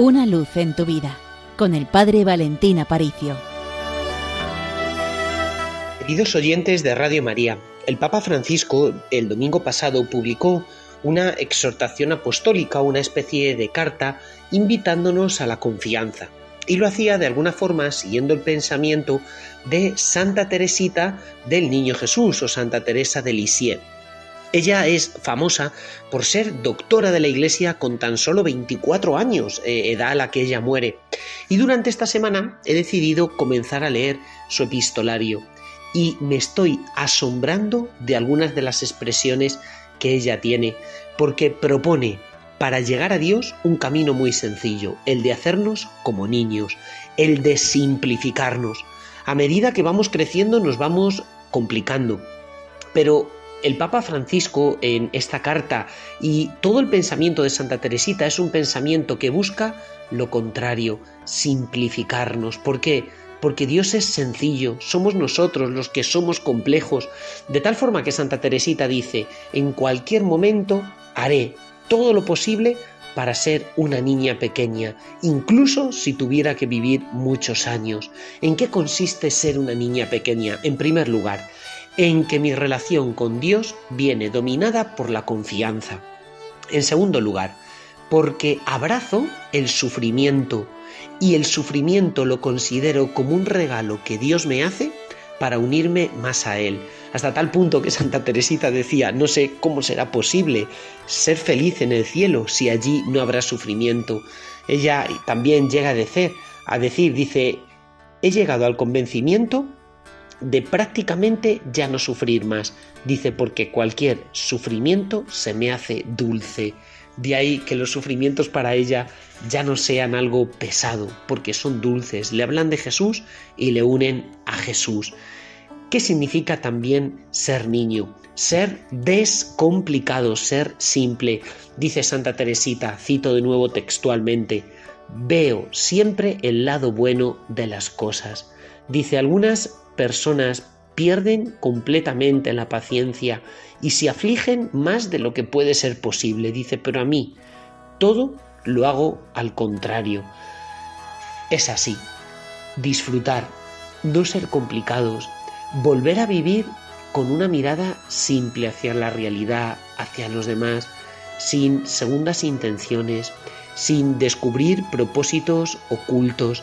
Una luz en tu vida con el Padre Valentín Aparicio. Queridos oyentes de Radio María, el Papa Francisco el domingo pasado publicó una exhortación apostólica, una especie de carta invitándonos a la confianza. Y lo hacía de alguna forma siguiendo el pensamiento de Santa Teresita del Niño Jesús o Santa Teresa de Lisieux. Ella es famosa por ser doctora de la Iglesia con tan solo 24 años, eh, edad a la que ella muere. Y durante esta semana he decidido comenzar a leer su epistolario y me estoy asombrando de algunas de las expresiones que ella tiene, porque propone para llegar a Dios un camino muy sencillo, el de hacernos como niños, el de simplificarnos. A medida que vamos creciendo nos vamos complicando, pero el Papa Francisco en esta carta y todo el pensamiento de Santa Teresita es un pensamiento que busca lo contrario, simplificarnos. ¿Por qué? Porque Dios es sencillo, somos nosotros los que somos complejos, de tal forma que Santa Teresita dice, en cualquier momento haré todo lo posible para ser una niña pequeña, incluso si tuviera que vivir muchos años. ¿En qué consiste ser una niña pequeña? En primer lugar, en que mi relación con Dios viene dominada por la confianza. En segundo lugar, porque abrazo el sufrimiento y el sufrimiento lo considero como un regalo que Dios me hace para unirme más a Él, hasta tal punto que Santa Teresita decía, no sé cómo será posible ser feliz en el cielo si allí no habrá sufrimiento. Ella también llega a decir, a decir, dice, he llegado al convencimiento de prácticamente ya no sufrir más. Dice, porque cualquier sufrimiento se me hace dulce. De ahí que los sufrimientos para ella ya no sean algo pesado, porque son dulces. Le hablan de Jesús y le unen a Jesús. ¿Qué significa también ser niño? Ser descomplicado, ser simple. Dice Santa Teresita, cito de nuevo textualmente, veo siempre el lado bueno de las cosas. Dice, algunas personas pierden completamente la paciencia y se afligen más de lo que puede ser posible. Dice, pero a mí todo lo hago al contrario. Es así. Disfrutar, no ser complicados, volver a vivir con una mirada simple hacia la realidad, hacia los demás, sin segundas intenciones, sin descubrir propósitos ocultos,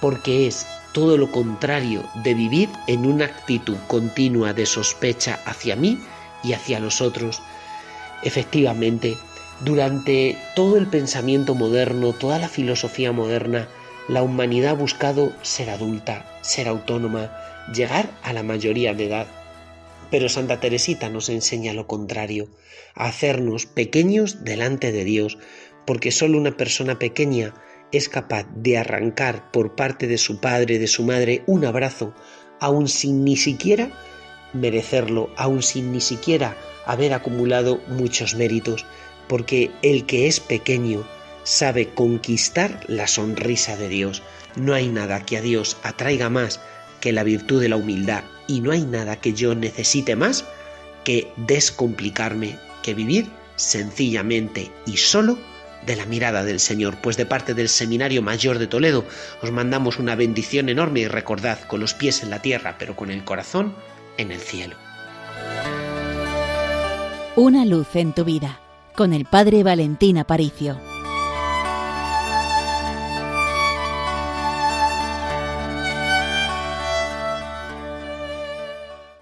porque es todo lo contrario de vivir en una actitud continua de sospecha hacia mí y hacia los otros. Efectivamente, durante todo el pensamiento moderno, toda la filosofía moderna, la humanidad ha buscado ser adulta, ser autónoma, llegar a la mayoría de edad. Pero Santa Teresita nos enseña lo contrario, a hacernos pequeños delante de Dios, porque solo una persona pequeña es capaz de arrancar por parte de su padre, de su madre, un abrazo, aun sin ni siquiera merecerlo, aun sin ni siquiera haber acumulado muchos méritos, porque el que es pequeño sabe conquistar la sonrisa de Dios. No hay nada que a Dios atraiga más que la virtud de la humildad y no hay nada que yo necesite más que descomplicarme, que vivir sencillamente y solo de la mirada del Señor, pues de parte del Seminario Mayor de Toledo os mandamos una bendición enorme y recordad con los pies en la tierra, pero con el corazón en el cielo. Una luz en tu vida, con el Padre Valentín Aparicio.